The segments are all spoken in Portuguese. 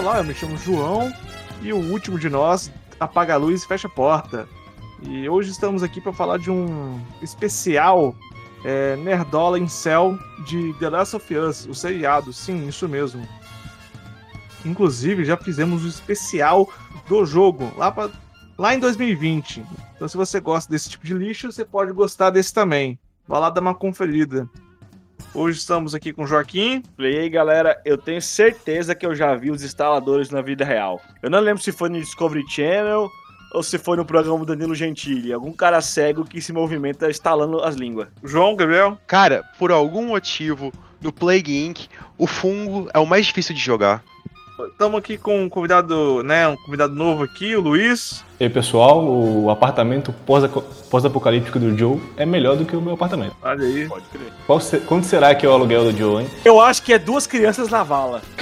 Olá, eu me chamo João e o último de nós apaga a luz e fecha a porta. E hoje estamos aqui para falar de um especial é, Nerdola em Cell de The Last of Us, o seriado, sim, isso mesmo. Inclusive, já fizemos o um especial do jogo lá, pra, lá em 2020. Então, se você gosta desse tipo de lixo, você pode gostar desse também. Vai lá dar uma conferida. Hoje estamos aqui com o Joaquim. E aí, galera, eu tenho certeza que eu já vi os instaladores na vida real. Eu não lembro se foi no Discovery Channel ou se foi no programa do Danilo Gentili. Algum cara cego que se movimenta instalando as línguas. João, Gabriel? Cara, por algum motivo, no Plague Inc., o fungo é o mais difícil de jogar. Estamos aqui com um convidado, né? Um convidado novo aqui, o Luiz. E aí, pessoal, o apartamento pós-apocalíptico do Joe é melhor do que o meu apartamento. Olha aí. Pode crer. Qual se... Quanto será que é o aluguel do Joe, hein? Eu acho que é duas crianças na vala.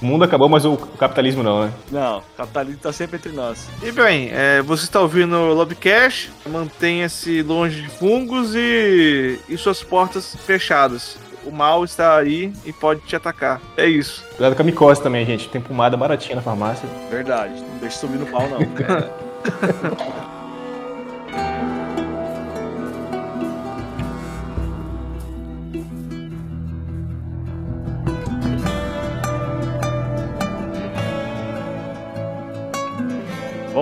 o mundo acabou, mas o capitalismo não, né? Não, o capitalismo tá sempre entre nós. E bem, é, você está ouvindo o Lobcast, mantenha-se longe de fungos e, e suas portas fechadas o mal está aí e pode te atacar. É isso. Cuidado com a micose também, gente. Tem pomada baratinha na farmácia. Verdade. Não deixa subir no pau, não.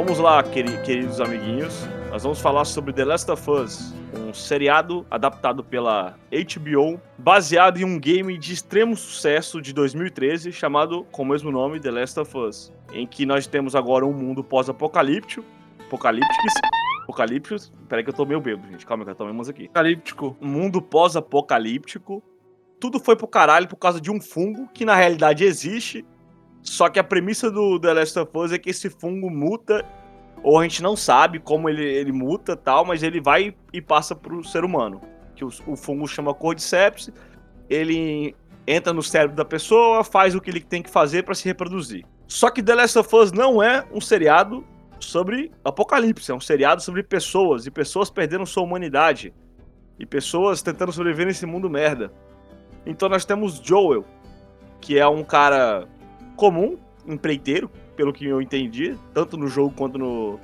Vamos lá, queridos amiguinhos. Nós vamos falar sobre The Last of Us, um seriado adaptado pela HBO, baseado em um game de extremo sucesso de 2013 chamado com o mesmo nome The Last of Us, em que nós temos agora um mundo pós-apocalíptico, apocalíptico, apocalíptico, peraí que eu tô meio bêbado, gente, calma que eu tomemos aqui. Apocalíptico. Um mundo pós-apocalíptico, tudo foi pro caralho por causa de um fungo que na realidade existe, só que a premissa do The Last of Us é que esse fungo muta ou a gente não sabe como ele, ele muta tal, mas ele vai e passa pro ser humano. Que o, o fungo chama Cordyceps, ele entra no cérebro da pessoa, faz o que ele tem que fazer para se reproduzir. Só que The Last of Us não é um seriado sobre apocalipse, é um seriado sobre pessoas e pessoas perdendo sua humanidade e pessoas tentando sobreviver nesse mundo merda. Então nós temos Joel, que é um cara comum, empreiteiro, pelo que eu entendi, tanto no jogo quanto no,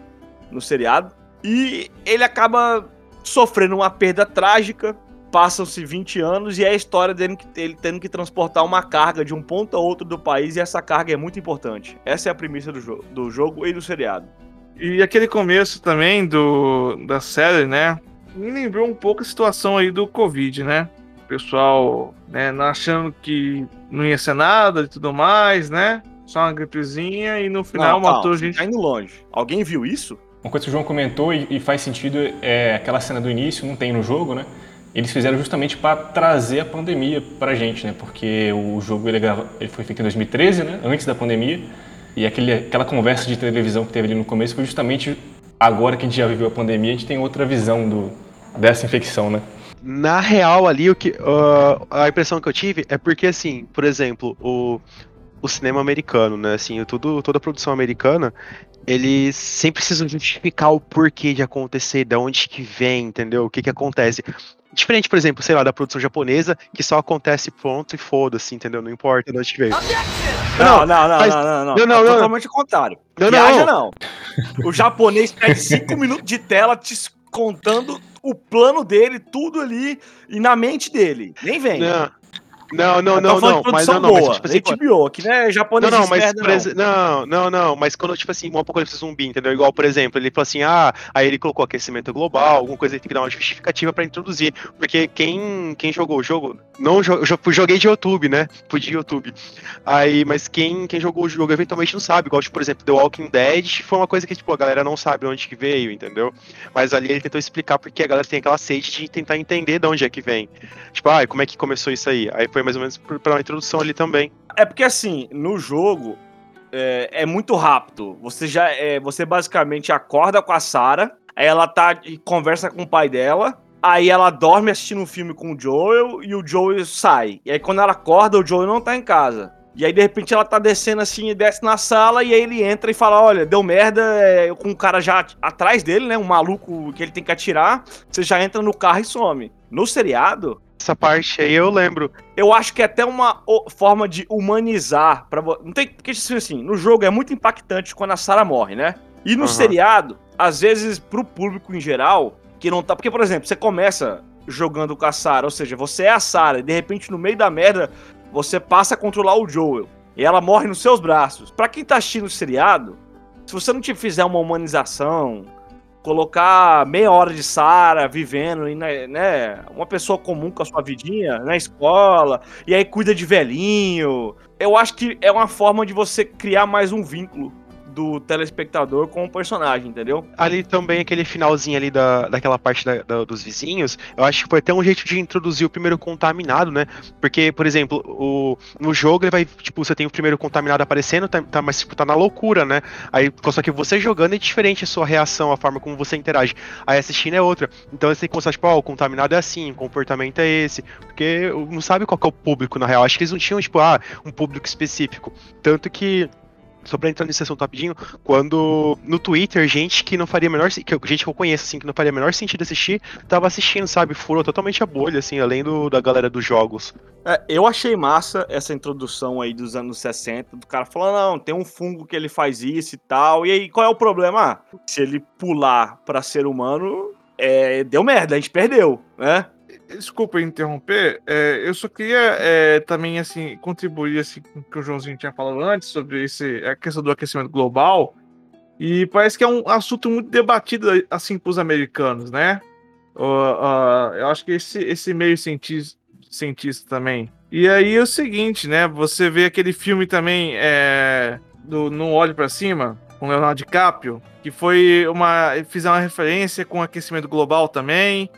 no seriado. E ele acaba sofrendo uma perda trágica. Passam-se 20 anos e é a história dele, ele tendo que transportar uma carga de um ponto a outro do país, e essa carga é muito importante. Essa é a premissa do, jo do jogo e do seriado. E aquele começo também do, da série, né? Me lembrou um pouco a situação aí do Covid, né? O pessoal né, achando que não ia ser nada e tudo mais, né? Só uma gripezinha e no final não, matou a gente. Tá indo longe. Alguém viu isso? Uma coisa que o João comentou e, e faz sentido é aquela cena do início, não tem no jogo, né? Eles fizeram justamente para trazer a pandemia pra gente, né? Porque o jogo ele, ele, foi feito em 2013, né? Antes da pandemia. E aquele, aquela conversa de televisão que teve ali no começo foi justamente agora que a gente já viveu a pandemia, a gente tem outra visão do, dessa infecção, né? Na real, ali, o que, uh, a impressão que eu tive é porque, assim, por exemplo, o, o cinema americano, né? Assim, tudo, toda a produção americana, eles sempre precisam justificar o porquê de acontecer, de onde que vem, entendeu? O que que acontece. Diferente, por exemplo, sei lá, da produção japonesa, que só acontece pronto e foda-se, entendeu? Não importa de onde veio. Não, não, não, mas... não, não, não, não, não, é totalmente o contrário. Não, Viaja, não. não. O japonês perde cinco minutos de tela te contando o plano dele, tudo ali, e na mente dele. Nem vem. Não. Não, não, não, não, mas não, não, boa. mas tipo assim, HBO, que né, japonês não, não, mas merda, não. não, não, não, mas quando tipo assim, um apocalipse zumbi, entendeu? Igual, por exemplo, ele falou assim: "Ah, aí ele colocou aquecimento global, alguma coisa que tem que dar uma justificativa para introduzir", porque quem quem jogou o jogo, não eu joguei de YouTube, né? Fui de YouTube. Aí, mas quem quem jogou o jogo eventualmente não sabe, igual, tipo, por exemplo, The Walking Dead, foi uma coisa que tipo a galera não sabe onde que veio, entendeu? Mas ali ele tentou explicar porque a galera tem aquela sede de tentar entender de onde é que vem. Tipo, ah, como é que começou isso aí? Aí foi mais ou menos para uma introdução ali também. É porque assim, no jogo é, é muito rápido. Você já é, você basicamente acorda com a Sarah, aí ela tá e conversa com o pai dela, aí ela dorme assistindo um filme com o Joel e o Joel sai. E aí quando ela acorda, o Joel não tá em casa. E aí, de repente, ela tá descendo assim e desce na sala, e aí ele entra e fala: Olha, deu merda, é, com um cara já atrás dele, né? Um maluco que ele tem que atirar. Você já entra no carro e some. No seriado, Essa parte aí eu lembro. Eu acho que é até uma forma de humanizar. Pra, vo- não tem, porque assim, assim, no jogo é muito impactante quando a Sarah morre, né? E no Aham. seriado, às vezes, pro público em geral, que não tá. Porque, por exemplo, você começa jogando com a Sarah, ou seja, você é a Sarah, e de repente, no meio da merda, você passa a controlar o Joel. E ela morre nos seus braços. Pra quem tá assistindo o seriado, se você não te fizer uma humanização, colocar meia hora de Sarah vivendo, né, né, uma pessoa comum com a sua vidinha, na escola, e aí cuida de velhinho. Eu acho que é uma forma de você criar mais um vínculo do telespectador com o personagem, entendeu? Ali também, aquele finalzinho ali da, daquela parte da- da- dos vizinhos, eu acho que foi até um jeito de introduzir o primeiro contaminado, né? Porque, por exemplo, o, no jogo ele vai, tipo, você tem o primeiro contaminado aparecendo, tá, tá, mas tipo, tá na loucura, né? Aí, só que você jogando é diferente a sua reação, a forma como você interage. Aí assistindo é outra. Então você tem que mostrar, tipo, ó, o contaminado é assim, o comportamento é esse. Porque não sabe qual é o público, na real. Acho que eles não tinham, tipo, ah, um público específico. Tanto que. Só pra entrar nesse assunto rapidinho, quando no Twitter, gente que não faria menor que gente que eu conheço, assim, que não faria menor sentido assistir, tava assistindo, sabe? Furou totalmente a bolha, assim, além do, da galera dos jogos. É, eu achei massa essa introdução aí dos anos 60, do cara falando, não, tem um fungo que ele faz isso e tal, e aí qual é o problema? Se ele pular pra ser humano, é, deu merda, a gente perdeu, né? Desculpa interromper, é, eu só queria é, também assim contribuir assim, com o que o Joãozinho tinha falado antes sobre esse, a questão do aquecimento global. E parece que é um assunto muito debatido assim para os americanos, né? Ó, ó, eu acho que esse, esse meio cientista, cientista também. E aí é o seguinte, né? Você vê aquele filme também é, do Não Olhe para Cima, com Leonardo DiCaprio, que foi uma. Fizeram uma referência com aquecimento global também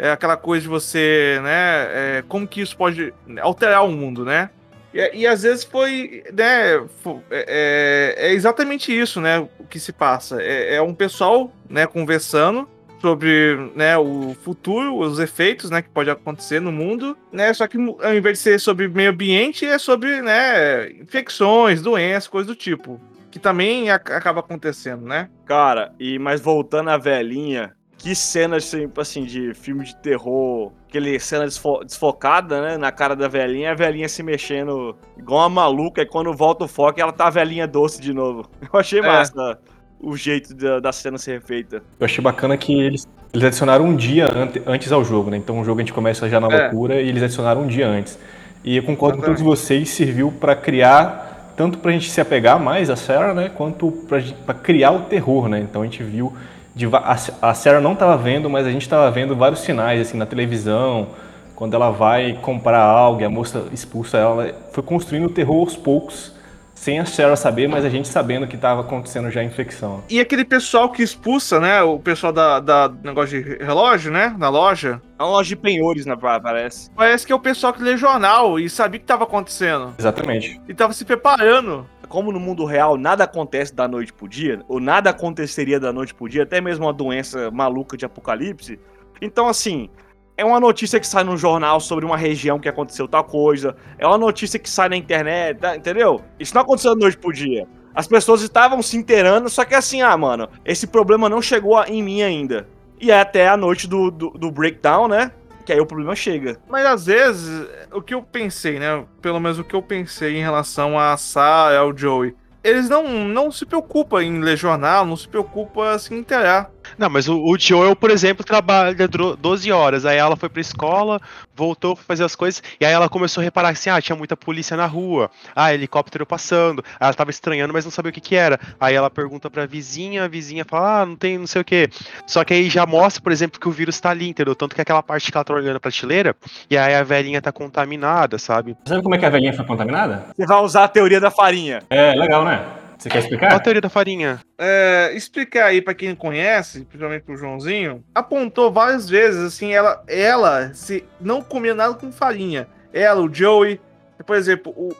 é aquela coisa de você, né? é, como que isso pode alterar o mundo, né? E, e às vezes foi, né? fo- é, é- é exatamente isso, né? O que se passa. É, é um pessoal, né? Conversando sobre né, o futuro, os efeitos, né? Que pode acontecer no mundo, né? Só que ao invés de ser sobre meio ambiente, é sobre, né? Infecções, doenças, coisas do tipo. Que também ac- acaba acontecendo, né? Cara, e mas voltando à velhinha, que cena assim, assim, de filme de terror, aquele cena desfo- desfocada, né, na cara da velhinha, a velhinha se mexendo igual uma maluca, e quando volta o foco, ela tá a velhinha doce de novo. Eu achei É. massa o jeito da, da cena ser feita. Eu achei bacana que eles, eles adicionaram um dia ante- antes ao jogo, né? Então o jogo a gente começa já na É. loucura e eles adicionaram um dia antes. E eu concordo com todos Exatamente. vocês, serviu pra criar, tanto pra gente se apegar mais a Sarah, né? Quanto pra, gente- pra criar o terror, né? Então a gente viu. De a, Sarah não tava vendo, mas a gente tava vendo vários sinais, assim, na televisão. Quando ela vai comprar algo a moça expulsa ela foi construindo o terror aos poucos, sem a Sarah saber, mas a gente sabendo que tava acontecendo já a infecção. E aquele pessoal que expulsa, né? O pessoal da, da do negócio de relógio, né? Na loja. É uma loja de penhores, né, parece. Parece que é o pessoal que lê jornal e sabia o que estava acontecendo. Exatamente. E tava se preparando. Como no mundo real nada acontece da noite pro dia, ou nada aconteceria da noite pro dia, até mesmo uma doença maluca de apocalipse. Então, assim, é uma notícia que sai no jornal sobre uma região que aconteceu tal coisa, é uma notícia que sai na internet, tá- entendeu? Isso não aconteceu da noite pro dia. As pessoas estavam se inteirando, só que assim, ah, mano, esse problema não chegou em mim ainda. E é até a noite do, do, do breakdown, né? Que aí o problema chega. Mas às vezes, o que eu pensei, né? Pelo menos o que eu pensei em relação a Sarah e ao Joey. Eles não, não se preocupam em ler jornal, não se preocupam em se inteirar. Não, mas o, o Joel, por exemplo, trabalha dro- 12 horas. Aí ela foi pra escola, voltou pra fazer as coisas, e aí ela começou a reparar assim: ah, tinha muita polícia na rua, ah, helicóptero passando. Aí ela tava estranhando, mas não sabia o que que era. Aí ela pergunta pra vizinha, a vizinha fala: ah, não tem não sei o que. Só que aí já mostra, por exemplo, que o vírus tá ali, entendeu? Tanto que aquela parte que ela tá olhando a prateleira, e aí a velhinha tá contaminada, sabe? Sabe como é que a velhinha foi contaminada? Você vai usar a teoria da farinha. É legal, né? Você quer Qual a explicar? teoria da farinha? É, explicar aí pra quem conhece, principalmente pro Joãozinho, apontou várias vezes, assim, ela, ela se não comia nada com farinha. Ela, o Joey, por exemplo, o,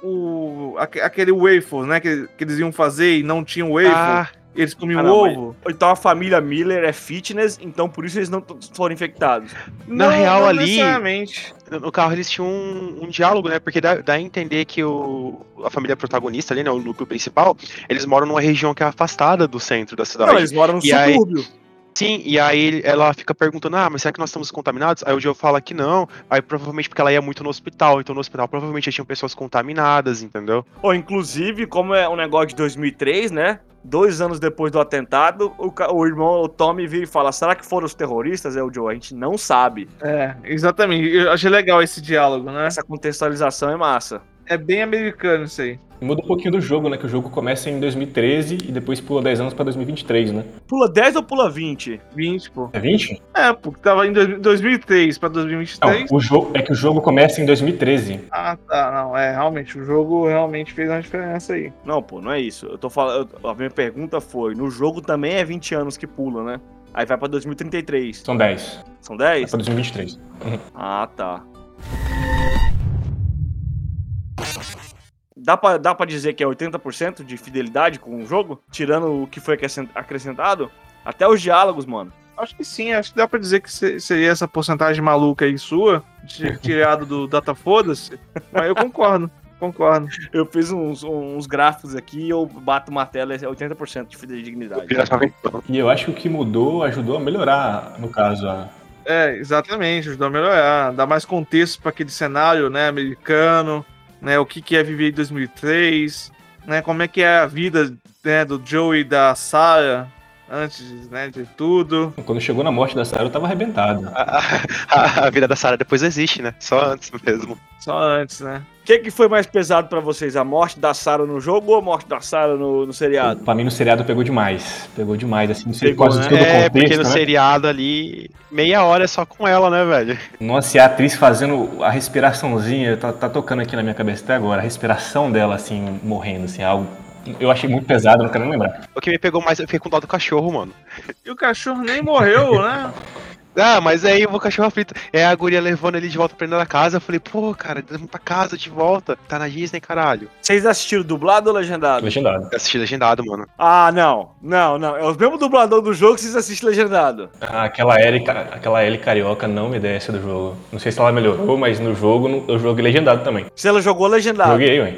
o aque- aquele waffle, né, que, que eles iam fazer e não tinham waffle, Ah, eles comiam Ah, não, mas- ovo. Então a família Miller é fitness, então por isso eles não foram infectados. Na real, ali- necessariamente. no carro eles tinham um, um diálogo, né? Porque dá, dá a entender que o, a família protagonista ali, né? O núcleo principal, eles moram numa região que é afastada do centro da cidade. Não, eles moram no E aí- subúrbio. Sim, e aí ela fica perguntando, ah, mas será que nós estamos contaminados? Aí o Joe fala que não, aí provavelmente porque ela ia muito no hospital, então no hospital provavelmente já tinham pessoas contaminadas, entendeu? Ou inclusive, como é um negócio de 2003, né? Dois anos depois do atentado, o, o irmão, o Tommy, vira e fala: será que foram os terroristas? É o Joe, a gente não sabe. É, exatamente. Eu achei legal esse diálogo, né? Essa contextualização é massa. É bem americano isso aí. Muda um pouquinho do jogo, né? Que o jogo começa em 2013 e depois pula 10 anos pra 2023, né? Pula 10 ou pula 20? 20, pô. É 20? É, porque tava em dois- 2003 pra Não, 2023. o jogo, é que o jogo começa em 2013. Ah, tá. Não, é, realmente. O jogo realmente fez uma diferença aí. Não, pô, não é isso. Eu tô falando. A minha pergunta foi: no jogo também é 20 anos que pula, né? Aí vai pra 2033. São 10. São É 10? pra 2023. Ah, tá. Dá pra, dá pra dizer que é 80% de fidelidade com o jogo? Tirando o que foi acrescent- acrescentado? Até os diálogos, mano. Acho que sim, acho que dá pra dizer que se- seria essa porcentagem maluca aí sua, tirado do Data Foda-se. Mas eu concordo, concordo. Eu fiz uns, uns gráficos aqui e eu bato o martelo, é 80% de fidedignidade. E eu acho que o que mudou ajudou a melhorar, no caso, a, É, exatamente, ajudou a melhorar, dar mais contexto para aquele cenário, né, americano, né, o que que é viver em 2003, né, como é que é a vida, né, do Joey e da Sarah antes, né, de tudo. Quando chegou na morte da Sarah, eu tava arrebentado. A, a- a vida da Sarah depois existe, né? Só antes mesmo. Só antes, né? O que, que foi mais pesado pra vocês? A morte da Sarah no jogo ou a morte da Sarah no, no seriado? Pra mim, no seriado, pegou demais. Pegou demais, assim, não sei Pegou, quase né? todo o É, contexto, porque no né? seriado ali, meia hora é só com ela, né, velho? Nossa, e a atriz fazendo a respiraçãozinha, tá, tá tocando aqui na minha cabeça até agora, a respiração dela, assim, morrendo, assim, algo... Eu achei muito pesado, não quero nem lembrar. O que me pegou mais, eu fiquei com dó do cachorro, mano. E o cachorro nem morreu, né? Ah, mas aí o cachorro aflito. É a guria levando ele de volta pra dentro da casa. Eu falei, pô, cara, pra casa de volta. Tá na Disney, caralho. Vocês assistiram dublado ou legendado? Legendado. Eu assisti legendado, mano. Ah, não. Não, não. É o mesmo dublador do jogo que vocês assistem legendado. Ah, Aquela L, aquela L carioca não me desce do jogo. Não sei se ela melhorou, mas no jogo eu joguei legendado também. Se ela jogou legendado. Joguei, ué.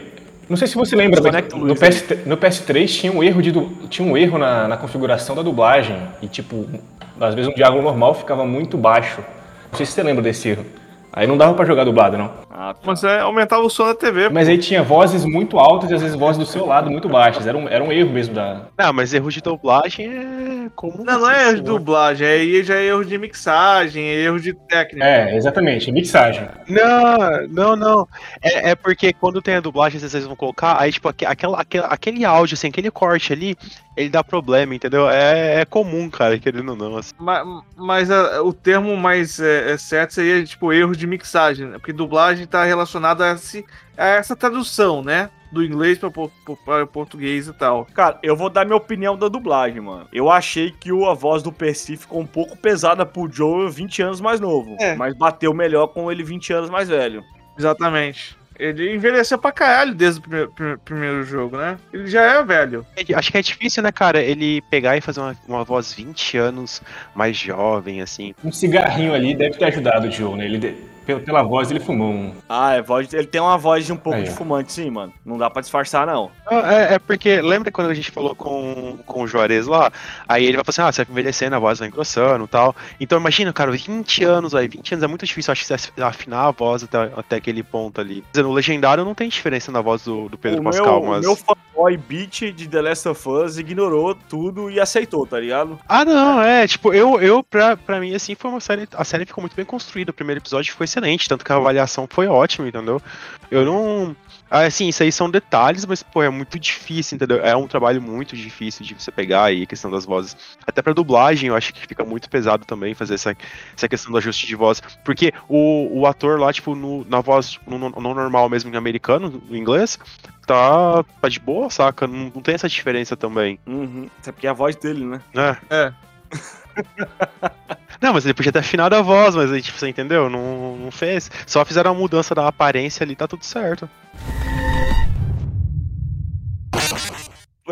Não sei se você lembra, mas no, PS, no PS3 tinha um erro, de, tinha um erro na, na configuração da dublagem. E, tipo, às vezes um diálogo normal ficava muito baixo. Não sei se você lembra desse erro. Aí não dava pra jogar dublado, não. Ah, tá. Mas é, aumentava o som da TV. Mas aí tinha vozes muito altas e às vezes vozes do seu lado muito baixas. Era um, era um erro mesmo da. Ah, mas erro de dublagem é comum. Não, não é erro de dublagem, aí já é erro de mixagem, é erro de técnica. É, exatamente, mixagem. Não, não, não. É, é porque quando tem a dublagem, às vezes eles vão colocar, aí, tipo, aque- aquela, aquele, aquele áudio, assim, aquele corte ali, ele dá problema, entendeu? É, é comum, cara, querendo ou não, assim. Ma- Mas, a- o termo mais é, é certo seria, tipo, erro de mixagem, né? Porque dublagem tá relacionada a, esse- a essa tradução, né? Do inglês para o português e tal. Cara, eu vou dar minha opinião da dublagem, mano. Eu achei que o- a voz do Percy ficou um pouco pesada pro Joe 20 anos mais novo. É. Mas bateu melhor com ele 20 anos mais velho. Exatamente. Ele envelheceu pra caralho desde o primeiro, primeiro- primeiro jogo, né? Ele já é velho. É, Acho que é difícil, né, cara, ele pegar e fazer uma, uma voz 20 anos mais jovem, assim. Um cigarrinho ali deve ter ajudado o Joe, né? Ele de- pela, pela voz ele fumou um. Ah, é voz, ele tem uma voz de um pouco Aí, de fumante, sim, mano. Não dá pra disfarçar, não. É, é porque, lembra quando a gente falou com, com o Juarez lá? Aí ele vai falar assim, ah, você vai envelhecendo, a voz vai engrossando e tal. Então imagina, cara, 20 anos, aí 20 anos é muito difícil, acho que você afinar a voz até, até aquele ponto ali. Quer dizer, No legendário não tem diferença na voz do, do Pedro o Pascal, meu, mas... o meu fanboy beat de The Last of Us ignorou tudo e aceitou, tá ligado? Ah, não, é, tipo, eu, eu pra, pra mim, assim, foi uma série, a série ficou muito bem construída, o primeiro episódio foi excelente, tanto que a avaliação foi ótima, entendeu? Eu não... ah, Assim, isso aí são detalhes, mas, pô, é muito difícil, entendeu? É um trabalho muito difícil de você pegar aí a questão das vozes. Até pra dublagem, eu acho que fica muito pesado também fazer essa, essa questão do ajuste de voz, porque o, o ator lá, tipo, no, na voz, tipo, no, no normal mesmo em americano, no inglês, tá, tá de boa, saca? Não, não tem essa diferença também, Uhum. É porque é a voz dele, né? né? É. Não, mas ele podia ter afinado a voz, mas aí, tipo, você entendeu? Não, não fez. Só fizeram a mudança da aparência ali, tá tudo certo.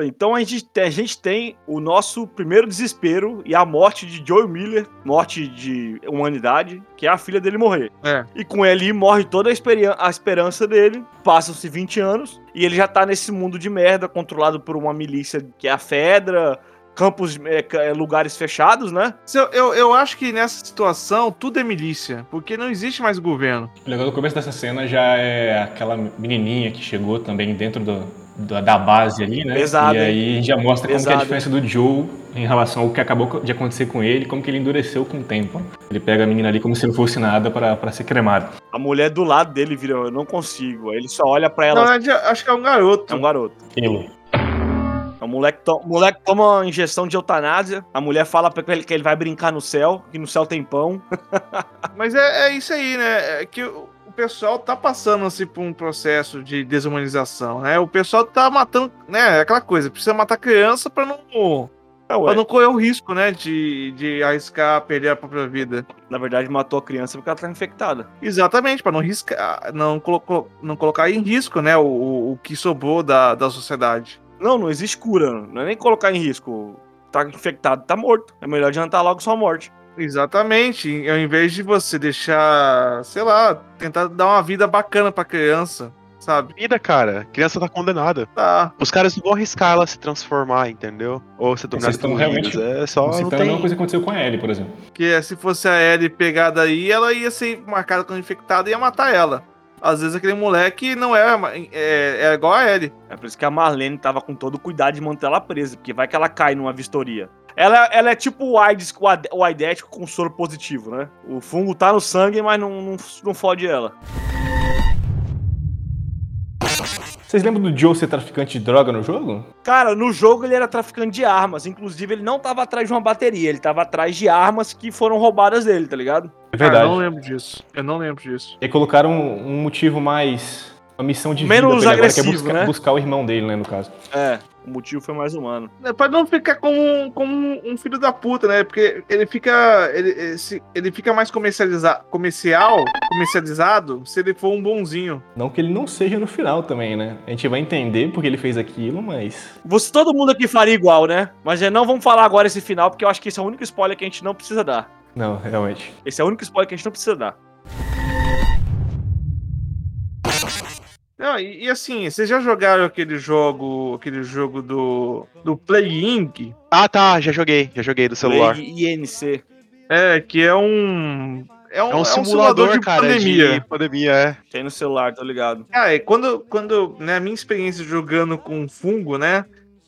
Então a gente, tem- a gente tem o nosso primeiro desespero e a morte de Joel Miller, morte de humanidade, que é a filha dele morrer. É. E com ele morre toda a, a esperança dele. Passam-se 20 anos e ele já tá nesse mundo de merda, controlado por uma milícia que é a Fedra, campos, é, é, lugares fechados, né? Eu, eu, eu acho que nessa situação tudo é milícia, porque não existe mais governo. O legal do começo dessa cena já é aquela menininha que chegou também dentro do, da, da base ali, né? Pesado, E aí já mostra como que é a Pesado. diferença do Joe em relação ao que acabou de acontecer com ele, como que ele endureceu com o tempo. Ele pega a menina ali como se não fosse nada pra, pra ser cremado. A mulher do lado dele vira, eu não consigo. Aí ele só olha pra Na ela, verdade, acho que é um garoto. é um garoto. Ele. O moleque, to- moleque toma uma injeção de eutanásia, a mulher fala pra ele que ele vai brincar no céu, que no céu tem pão. Mas é, é isso aí, né? É que o, pessoal tá passando assim por um processo de desumanização, né? O pessoal tá matando, né? é Aquela coisa, precisa matar criança pra não, ué. pra não correr o risco, né? De, de arriscar perder a própria vida. Na verdade, matou a criança porque ela tá infectada. Exatamente, pra não riscar, não, não colocar em risco, né? O, o, o que sobrou da, da sociedade. Não, não existe cura. Não é nem colocar em risco. Tá infectado, tá morto. É melhor adiantar logo sua morte. Exatamente. Ao invés de você deixar, sei lá, tentar dar uma vida bacana pra criança, sabe? Vida, cara. A criança tá condenada. Tá. Os caras não vão arriscar ela se transformar, entendeu? Ou dominada Vocês estão realmente. É só não Citando a mesma tem... coisa que aconteceu com a Ellie, por exemplo. Que se fosse a Ellie pegada aí, ela ia ser marcada como infectada e ia matar ela. Às vezes aquele moleque não é, é, é igual a Ellie. É por isso que a Marlene tava com todo o cuidado de manter ela presa, porque vai que ela cai numa vistoria. Ela, ela é tipo o AIDS, o aidético com soro positivo, né? O fungo tá no sangue, mas não, não, não fode ela. Vocês lembram do Joe ser traficante de droga no jogo? Cara, no jogo ele era traficante de armas. Inclusive, ele não tava atrás de uma bateria, ele tava atrás de armas que foram roubadas dele, tá ligado? É Cara, verdade. eu não lembro disso. Eu não lembro disso. E colocaram um, um motivo mais. Uma missão de Menos vida agora, que é agressivo, buscar, né? buscar o irmão dele, né, no caso. É, o motivo foi mais humano. É, Pra não ficar como, como um filho da puta, né? Porque ele fica. Ele, ele fica mais comercializa, comercial, comercializado se ele for um bonzinho. Não que ele não seja no final também, né? A gente vai entender porque ele fez aquilo, mas. Você, todo mundo aqui faria igual, né? Mas é, não vamos falar agora esse final, porque eu acho que esse é o único spoiler que a gente não precisa dar. Não, realmente. Esse é o único spoiler que a gente não precisa dar. Não, e, e assim, vocês já jogaram aquele jogo. Aquele jogo do. do Play Inc? Ah, tá. Já joguei. Já joguei do celular. INC. É, que é um. É um, É um simulador, cara, pandemia. de pandemia, é. Tem no celular, tô ligado. Ah, e quando, quando né, a minha experiência jogando com fungo, né?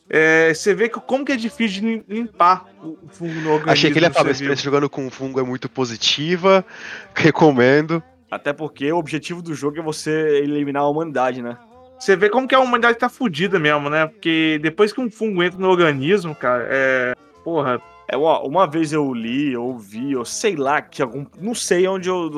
é, você vê que, como que é difícil de lim- limpar o fungo no organismo. Achei que ele ia falar, a experiência jogando com fungo é muito positiva. Recomendo. Até porque o objetivo do jogo é você eliminar a humanidade, né? Você vê como que a humanidade tá fudida mesmo, né? Porque depois que um fungo entra no organismo, cara, é. Porra, É, uma, uma vez eu li, eu ouvi, ou sei lá, que algum. Não sei onde eu.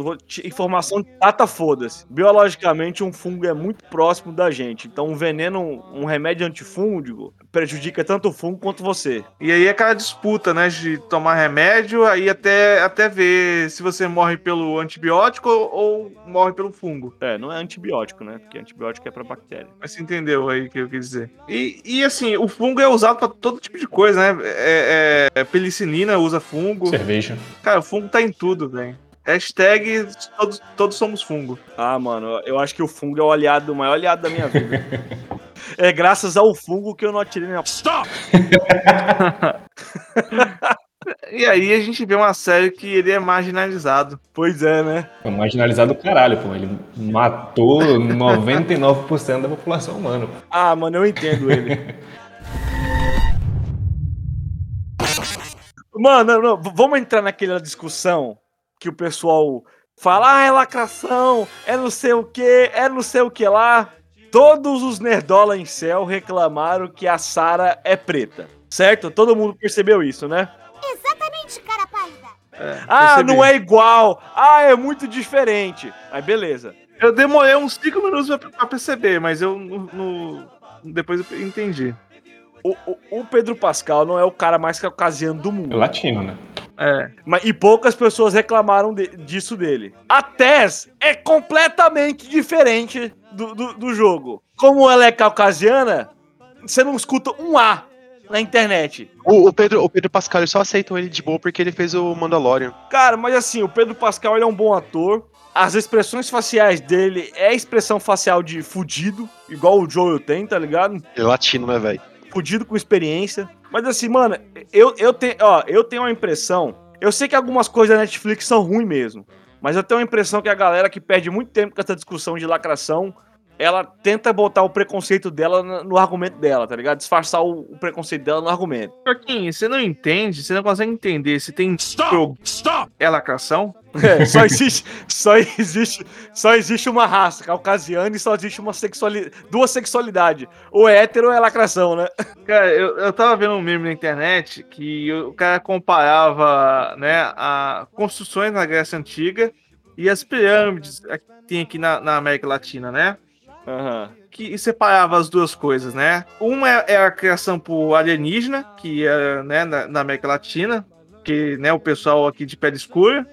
Informação de data, foda-se. Biologicamente, um fungo é muito próximo da gente. Então, um veneno, um remédio antifúngico, prejudica tanto o fungo quanto você. E aí é aquela disputa, né? De tomar remédio, aí até, até ver se você morre pelo antibiótico ou, ou morre pelo fungo. É, não é antibiótico, né? Porque antibiótico é pra bactéria. Mas você entendeu aí o que eu quis dizer. E, e assim, o fungo é usado pra todo tipo de coisa, né? É, é, penicilina usa fungo. Cerveja. Cara, o fungo tá em tudo, velho. Hashtag todos, todos somos fungo. Ah, mano, eu acho que o fungo é o aliado, o maior aliado da minha vida. é graças ao fungo que eu não atirei minha. Stop! E aí a gente vê uma série que ele é marginalizado. Pois é, né? Foi marginalizado do caralho, pô. Ele matou 99% da população humana. pô. Ah, mano, eu entendo ele. Mano, não, vamos entrar naquela discussão que o pessoal fala, ah, é lacração, é não sei o que, é não sei o que lá. Todos os nerdola em céu reclamaram que a Sara é preta, certo? Todo mundo percebeu isso, né? Exatamente, cara pálida. É, Ah, percebi. não é igual. Ah, é muito diferente. Aí beleza. Eu demorei uns 5 minutos pra, pra perceber, mas eu no, no- depois eu entendi. O, o- o Pedro Pascal não é o cara mais caucasiano do mundo. É latino, né? É. Mas, e poucas pessoas reclamaram de- disso dele. A Tess é completamente diferente do, do, do jogo. Como ela é caucasiana, você não escuta um A na internet. O, o Pedro, o Pedro Pascal, só aceitam ele de boa porque ele fez o Mandalorian. Cara, mas assim, o Pedro Pascal ele é um bom ator. As expressões faciais dele é expressão facial de fudido, igual o Joel tem, tá ligado? É latino, né, velho? Fudido com experiência. Mas assim, mano, eu, eu, tenho, ó, eu tenho uma impressão. Eu sei que algumas coisas da Netflix são ruins mesmo. Mas eu tenho a impressão que a galera que perde muito tempo com essa discussão de lacração, ela tenta botar o preconceito dela no, argumento dela, tá ligado? Disfarçar o, o preconceito dela no argumento. Joaquim, você não entende, você não consegue entender se tem jogo é lacração? É, só existe, só existe, só existe uma raça caucasiana e só existe uma sexualidade, duas sexualidades. Ou é hétero ou é lacração, né? Cara, eu, eu tava vendo um meme na internet que o cara comparava, né, a construções na Grécia Antiga e as pirâmides que tem aqui na, na América Latina, né? Aham. que separava as duas coisas, né? Uma é, é a criação por alienígena, que é né, na, na América Latina, que né, o pessoal aqui de pele escura.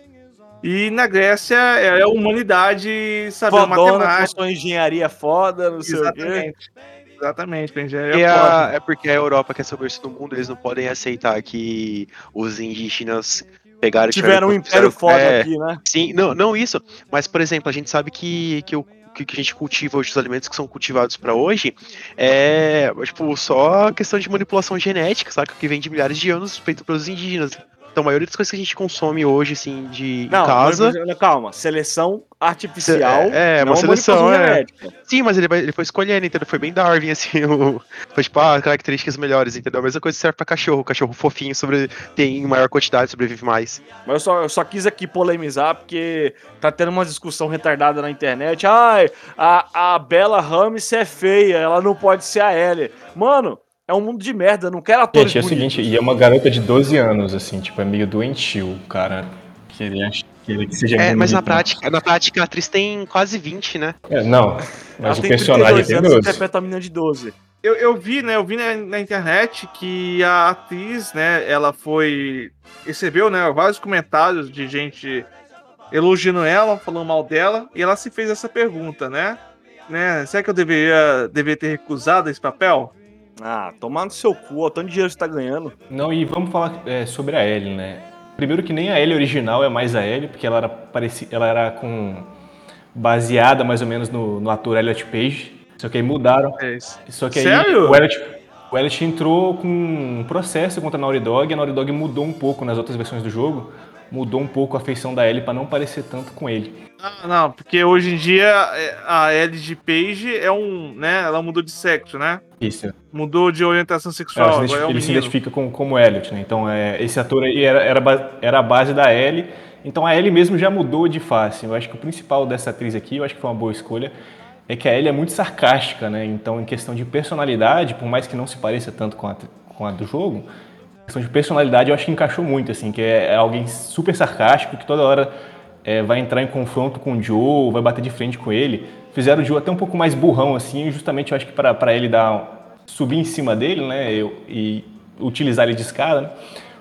E na Grécia é a humanidade saber Fodona, matemática. com sua engenharia foda, não sei o quê. Exatamente. Exatamente, engenharia E foda. a- é porque a Europa quer saber isso do mundo, eles não podem aceitar que os indígenas pegaram Tiveram um império fizeram- foda é, aqui, né? Sim, não, não isso. Mas, por exemplo, a gente sabe que, que o que que a gente cultiva hoje, os alimentos que são cultivados pra hoje, é tipo só questão de manipulação genética, saca? Que vem de milhares de anos feito pelos indígenas. Então, a maioria das coisas que a gente consome hoje, assim, de em Não, casa. mas- calma. Seleção artificial. É, é, uma seleção, é. genética. Sim, mas ele, ele foi escolhendo, entendeu? Foi bem Darwin, assim, o, foi tipo, ah, características melhores, entendeu? A mesma coisa serve pra cachorro. Cachorro fofinho sobre, tem maior quantidade, sobrevive mais. Mas eu só, eu só quis aqui polemizar porque tá tendo uma discussão retardada na internet. Ai, a, a Bela Rames é feia, ela não pode ser a Ellie. Mano, é um mundo de merda, não quero atores Gente, é o seguinte, e é uma garota de 12 anos, assim, tipo, é meio doentio, o cara. Que ele acha que seja É, mas na prática, na prática a atriz tem quase 20, né? É, não, Ela mas o tem personagem 32 tem anos e 12. interpreta a menina de 12. Eu, eu vi, né? Eu vi na, na internet que a atriz, né? Ela foi. Recebeu, né? Vários comentários de gente elogiando ela, falando mal dela, e ela se fez essa pergunta, né? né? Será que eu deveria, deveria ter recusado esse papel? Ah, tomar no seu cu, ó, o tanto de dinheiro que você tá ganhando. Não, e vamos falar é, sobre a Ellie, né? Primeiro que nem a Ellie original é mais a Ellie, porque ela era, pareci, ela era com baseada mais ou menos no, no ator Elliot Page, só que aí mudaram. É isso. Só que aí Sério? o Elliot, o Elliot entrou com um processo contra a Naughty Dog, e a Naughty Dog mudou um pouco nas outras versões do jogo, mudou um pouco a feição da Ellie pra não parecer tanto com ele. Ah, não, porque hoje em dia é, a LG Page é um, né? Ela mudou de sexo, né? Isso. Mudou de orientação Ela sexual, se agora é um ele se identifica com, como Elliot, né? Então, é, esse ator aí era, era, era a base da Ellie. Então, a Ellie mesmo já mudou de face. Eu acho que o principal dessa atriz aqui, eu acho que foi uma boa escolha, é que a Ellie é muito sarcástica, né? Então, em questão de personalidade, por mais que não se pareça tanto com a, com a do jogo, questão de personalidade, eu acho que encaixou muito, assim, que é, é alguém super sarcástico, que toda hora é, vai entrar em confronto com o Joe, vai bater de frente com ele. Fizeram o Joe até um pouco mais burrão, assim, justamente eu acho que para ele dar subir em cima dele, né, eu- e utilizar ele de escada, né?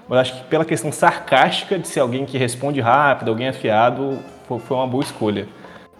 Mas acho que pela questão sarcástica de ser alguém que responde rápido, alguém afiado, foi, uma boa escolha.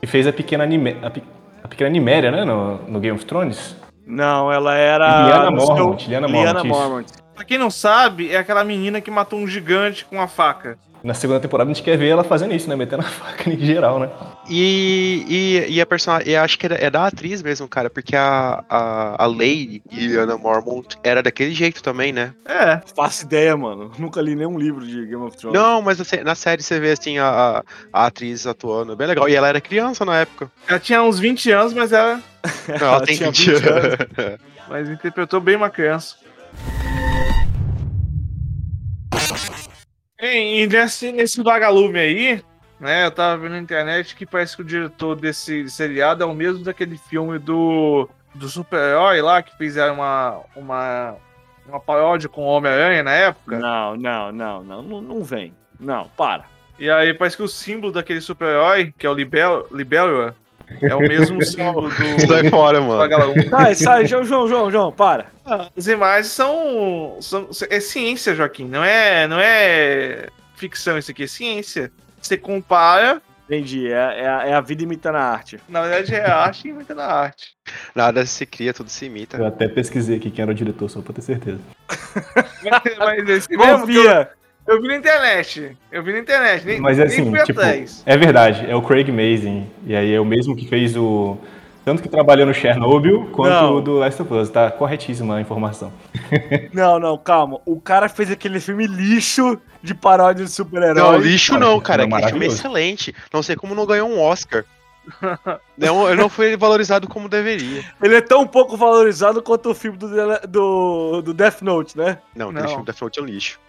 E fez a pequena, Nime, a, pe- a pequena Niméria, né, no, no Game of Thrones. Não, ela era. Liana no seu- Mormont, Liana Mormont. Mormont. Pra quem não sabe, é aquela menina que matou um gigante com uma faca. Na segunda temporada a gente quer ver ela fazendo isso, né, metendo a faca em geral, né. E, e, e a personagem, eu acho que é, é da atriz mesmo, cara, porque a, a, a Lady Liliana Mormont era daquele jeito também, né? É, Faço ideia, mano. Nunca li nenhum livro de Game of Thrones. Não, mas na, sé- na série você vê assim a, a, atriz atuando, é bem legal. E ela era criança na época. ela tinha uns 20 anos, mas ela Não, ela, Ela tem tinha 20 20 anos. mas interpretou bem uma criança. E, e nesse, nesse vagalume aí, né, eu tava vendo na internet que parece que o diretor desse seriado é o mesmo daquele filme do, do super-herói lá, que fizeram uma, uma, uma paródia com o Homem-Aranha na época. Não, não, não, não, não, não vem. Não, para. E aí parece que o símbolo daquele super-herói, que é o Libel Libélula, é o mesmo símbolo do Sai fora, mano. Sai, sai, João, João, João, João, para. As imagens são, são. É ciência, Joaquim. Não é, não é ficção isso aqui, é ciência. Você compara, Entendi, é, é, a- é a vida imitando a arte. na verdade é arte imitando a arte. Nada se cria, tudo se imita. Eu até pesquisei aqui quem era o diretor, só pra ter certeza. Mas, mas esse mesmo que eu, Confia. Eu vi na internet. Eu vi na internet. Nem, Mas é nem assim, fui tipo, atrás. é verdade, é o Craig Mazin. E aí é o mesmo que fez o. Tanto que trabalhou no Chernobyl quanto Não. do Last of Us. Tá corretíssima a informação. Não, não, calma. O cara fez aquele filme lixo de paródia de super-herói. Não, lixo não, cara. filme é Aquele filme é maravilhoso. excelente. Não sei como não ganhou um Oscar. não, ele não foi valorizado como deveria. Ele é tão pouco valorizado quanto o filme do, do, do Death Note, né? Não, aquele Não. filme da Front é um lixo.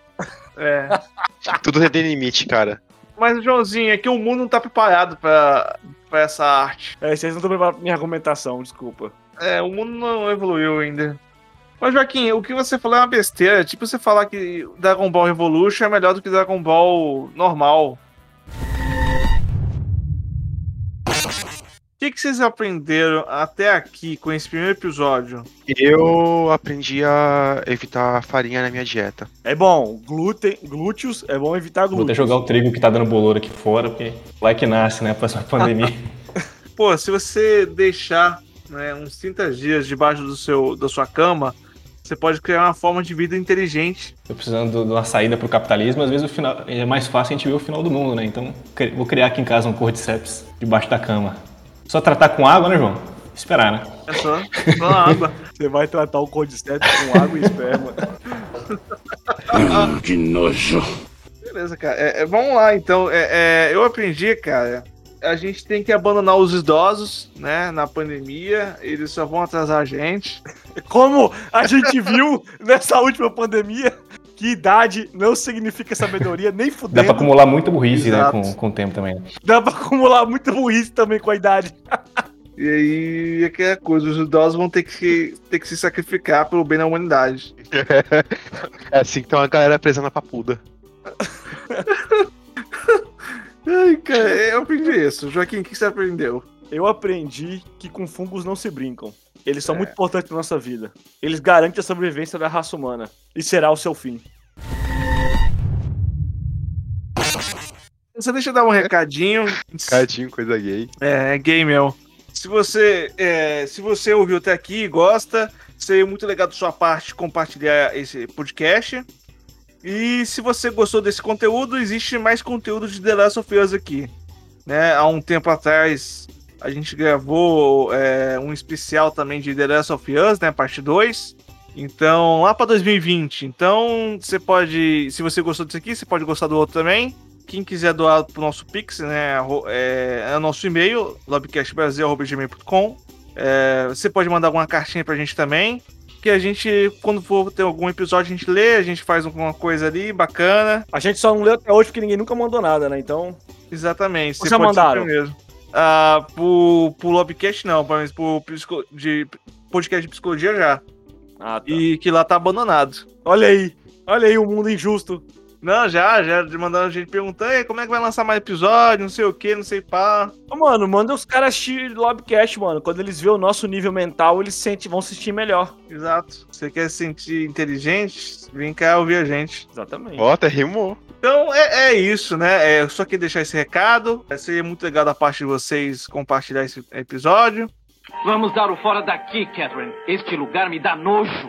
É. Tudo tem limite, cara. Mas, Joãozinho, é que o mundo não tá preparado pra, pra essa arte. É, vocês não estão preparados pra minha argumentação, desculpa. É, o mundo não evoluiu ainda. Mas, Joaquim, o que você falou é uma besteira. Tipo você falar que Dragon Ball Revolution é melhor do que Dragon Ball normal. Que, que vocês aprenderam até aqui com esse primeiro episódio? Eu aprendi a evitar farinha na minha dieta. É bom, glúten, glúteos, é bom evitar Vou até glúteos. jogar o trigo que tá dando bolor aqui fora, porque vai que nasce, né? Próxima pandemia. Pô, se você deixar né, uns 30 dias debaixo do seu, da sua cama, você pode criar uma forma de vida inteligente. Tô precisando de uma saída pro capitalismo, às vezes o final é mais fácil a gente ver o final do mundo, né? Então vou criar aqui em casa um cordyceps debaixo da cama. Só tratar com água, né, João? Esperar, né? É só, só água. Você vai tratar o cordyceps com água e esperma. Beleza, cara. É, é, vamos lá, então. É, é, eu aprendi, cara. A gente tem que abandonar os idosos, né? Na pandemia. Eles só vão atrasar a gente. Como a gente viu nessa última pandemia, que idade não significa sabedoria, nem Dá fudendo. pra acumular muita burrice, né? Exato. Com, com o tempo também. Dá pra acumular muita burrice também com a idade. E aí, aquela coisa, os idosos vão ter que, ter que se sacrificar pelo bem da humanidade. É assim que tem uma galera presa na papuda. Ai, cara, eu aprendi isso. Joaquim, o que você aprendeu? Eu aprendi que com fungos não se brincam. Eles são muito importantes pra nossa vida. Eles garantem a sobrevivência da raça humana. E será o seu fim. Você deixa eu dar um recadinho. Cadinho, coisa gay. É, é gay meu. Se você, é, se você ouviu até aqui e gosta, seria muito legal da sua parte compartilhar esse podcast. E se você gostou desse conteúdo, existe mais conteúdo de The Last of Us aqui. Né? Há um tempo atrás, a gente gravou é, um especial também de The Last of Us, né? Parte 2. Então, lá para 2020. Então, você pode. Se você gostou disso aqui, você pode gostar do outro também. Quem quiser doar pro nosso Pix, né? É, é o nosso e-mail, lobcastbrasil.gmail.com. É, você pode mandar alguma cartinha pra gente também. Que a gente, quando for ter algum episódio, a gente lê, a gente faz alguma coisa ali bacana. A gente só não leu até hoje porque ninguém nunca mandou nada, né? Então. Exatamente. Ou já mandaram? Mesmo. Ah, pro, pro Lobcast não, mas pro psico- de, podcast de psicologia já. Ah, tá. E que lá tá abandonado. Olha aí. Olha aí o mundo injusto. Não, já, já mandaram a gente perguntando "Ei, como é que vai lançar mais episódio, não sei o que, não sei pá. Mano, manda os caras assistir Lobcast, mano. Quando eles verem o nosso nível mental, eles sente, vão se sentir melhor. Exato. Você quer se sentir inteligente? Vem cá ouvir a gente. Exatamente. Ó, até rimou. Então é, é isso, né? É, eu só queria deixar esse recado. É, Seria muito legal da parte de vocês compartilhar esse episódio. Vamos dar o fora daqui, Catherine. Este lugar me dá nojo.